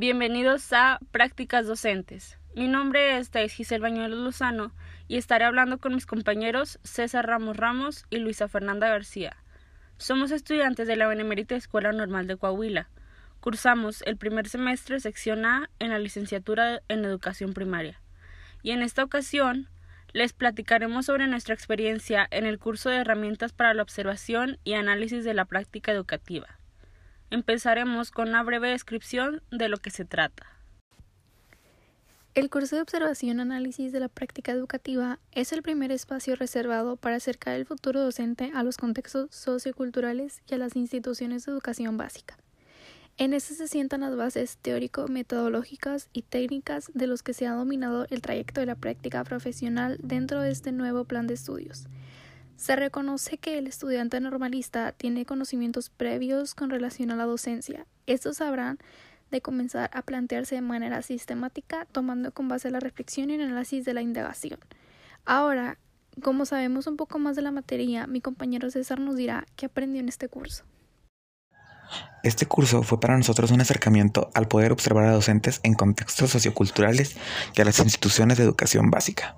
Bienvenidos a Prácticas Docentes. Mi nombre es Thais Giselle Bañuelos Lozano y estaré hablando con mis compañeros César Ramos Ramos y Luisa Fernanda García. Somos estudiantes de la Benemérita Escuela Normal de Coahuila. Cursamos el primer semestre sección A en la licenciatura en Educación Primaria. Y en esta ocasión les platicaremos sobre nuestra experiencia en el curso de herramientas para la observación y análisis de la práctica educativa. Empezaremos con una breve descripción de lo que se trata. El curso de observación y análisis de la práctica educativa es el primer espacio reservado para acercar el futuro docente a los contextos socioculturales y a las instituciones de educación básica. En este se sientan las bases teórico-metodológicas y técnicas de los que se ha dominado el trayecto de la práctica profesional dentro de este nuevo plan de estudios. Se reconoce que el estudiante normalista tiene conocimientos previos con relación a la docencia. Estos habrán de comenzar a plantearse de manera sistemática, tomando con base la reflexión y el análisis de la indagación. Ahora, como sabemos un poco más de la materia, mi compañero César nos dirá qué aprendió en este curso. Este curso fue para nosotros un acercamiento al poder observar a docentes en contextos socioculturales y a las instituciones de educación básica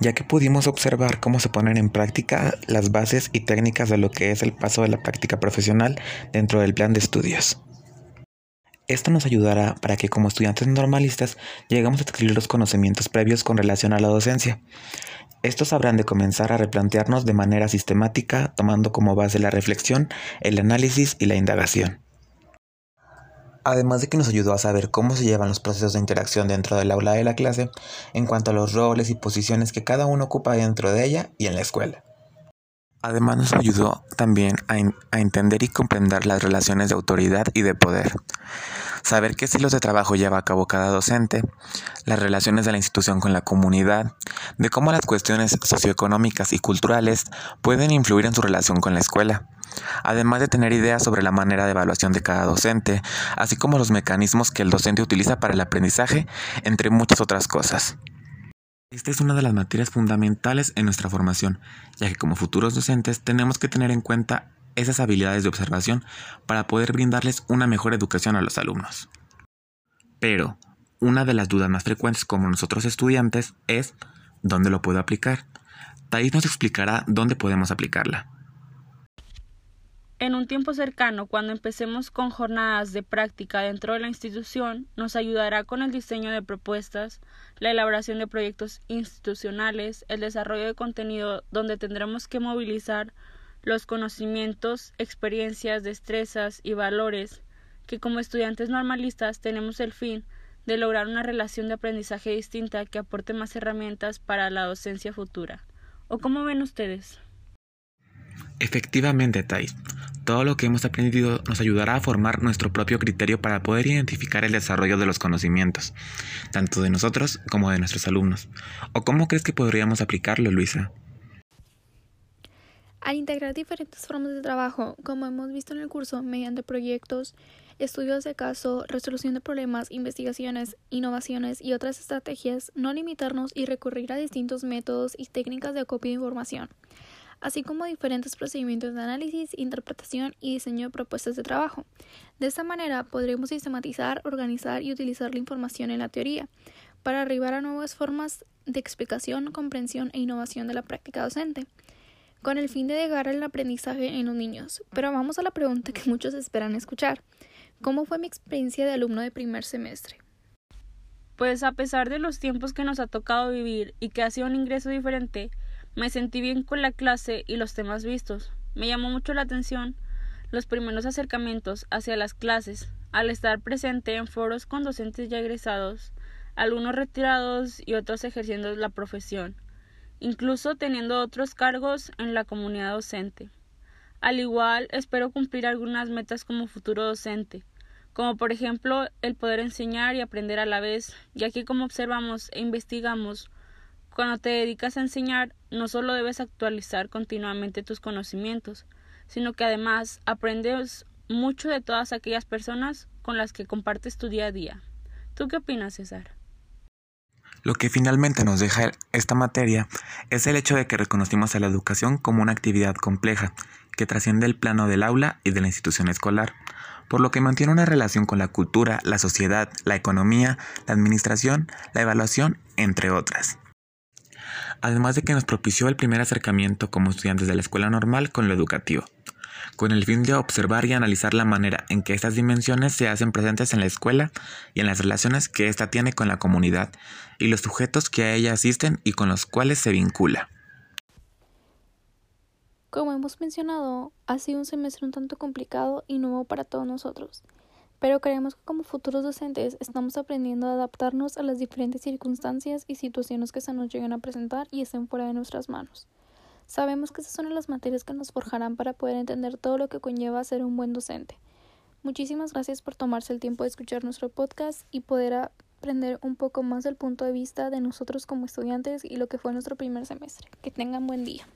ya que pudimos observar cómo se ponen en práctica las bases y técnicas de lo que es el paso de la práctica profesional dentro del plan de estudios. Esto nos ayudará para que como estudiantes normalistas lleguemos a adquirir los conocimientos previos con relación a la docencia. Estos habrán de comenzar a replantearnos de manera sistemática, tomando como base la reflexión, el análisis y la indagación además de que nos ayudó a saber cómo se llevan los procesos de interacción dentro del aula de la clase en cuanto a los roles y posiciones que cada uno ocupa dentro de ella y en la escuela. Además nos ayudó también a, a, entender y comprender las relaciones de autoridad y de poder, saber qué estilos de trabajo lleva a cabo cada docente, las relaciones de la institución con la comunidad, de cómo las cuestiones socioeconómicas y culturales pueden influir en su relación con la escuela, además de tener ideas sobre la manera de evaluación de cada docente, así como los mecanismos que el docente utiliza para el aprendizaje, entre muchas otras cosas. Esta es una de las materias fundamentales en nuestra formación, ya que como futuros docentes tenemos que tener en cuenta esas habilidades de observación para poder brindarles una mejor educación a los alumnos. Pero, una de las dudas más frecuentes como nosotros estudiantes es ¿dónde lo puedo aplicar? Thais nos explicará dónde podemos aplicarla. En un tiempo cercano, cuando empecemos con jornadas de práctica dentro de la institución, nos ayudará con el diseño de propuestas, la elaboración de proyectos institucionales, el desarrollo de contenido donde tendremos que movilizar los conocimientos, experiencias, destrezas y valores que como estudiantes normalistas tenemos el fin de lograr una relación de aprendizaje distinta que aporte más herramientas para la docencia futura. ¿O cómo ven ustedes? Efectivamente, Thais. Todo lo que hemos aprendido nos ayudará a formar nuestro propio criterio para poder identificar el desarrollo de los conocimientos, tanto de nosotros como de nuestros alumnos. ¿O cómo crees que podríamos aplicarlo, Luisa? Al integrar diferentes formas de trabajo, como hemos visto en el curso, mediante proyectos, estudios de caso, resolución de problemas, investigaciones, innovaciones y otras estrategias, no limitarnos y recurrir a distintos métodos y técnicas de copia de información así como diferentes procedimientos de análisis, interpretación y diseño de propuestas de trabajo. De esta manera podremos sistematizar, organizar y utilizar la información en la teoría para arribar a nuevas formas de explicación, comprensión e innovación de la práctica docente, con el fin de llegar al aprendizaje en los niños. Pero vamos a la pregunta que muchos esperan escuchar. ¿Cómo fue mi experiencia de alumno de primer semestre? Pues a pesar de los tiempos que nos ha tocado vivir y que ha sido un ingreso diferente, me sentí bien con la clase y los temas vistos. Me llamó mucho la atención los primeros acercamientos hacia las clases, al estar presente en foros con docentes ya egresados, algunos retirados y otros ejerciendo la profesión, incluso teniendo otros cargos en la comunidad docente. Al igual, espero cumplir algunas metas como futuro docente, como por ejemplo el poder enseñar y aprender a la vez, ya que como observamos e investigamos, cuando te dedicas a enseñar, no solo debes actualizar continuamente tus conocimientos, sino que además aprendes mucho de todas aquellas personas con las que compartes tu día a día. ¿Tú qué opinas, César? Lo que finalmente nos deja esta materia es el hecho de que reconocimos a la educación como una actividad compleja, que trasciende el plano del aula y de la institución escolar, por lo que mantiene una relación con la cultura, la sociedad, la economía, la administración, la evaluación, entre otras. Además de que nos propició el primer acercamiento como estudiantes de la escuela normal con lo educativo, con el fin de observar y analizar la manera en que estas dimensiones se hacen presentes en la escuela y en las relaciones que ésta tiene con la comunidad y los sujetos que a ella asisten y con los cuales se vincula. Como hemos mencionado, ha sido un semestre un tanto complicado y nuevo para todos nosotros, pero creemos que como futuros docentes estamos aprendiendo a adaptarnos a las diferentes circunstancias y situaciones que se nos lleguen a presentar y estén fuera de nuestras manos. Sabemos que esas son las materias que nos forjarán para poder entender todo lo que conlleva ser un buen docente. Muchísimas gracias por tomarse el tiempo de escuchar nuestro podcast y poder aprender un poco más del punto de vista de nosotros como estudiantes y lo que fue nuestro primer semestre. Que tengan buen día.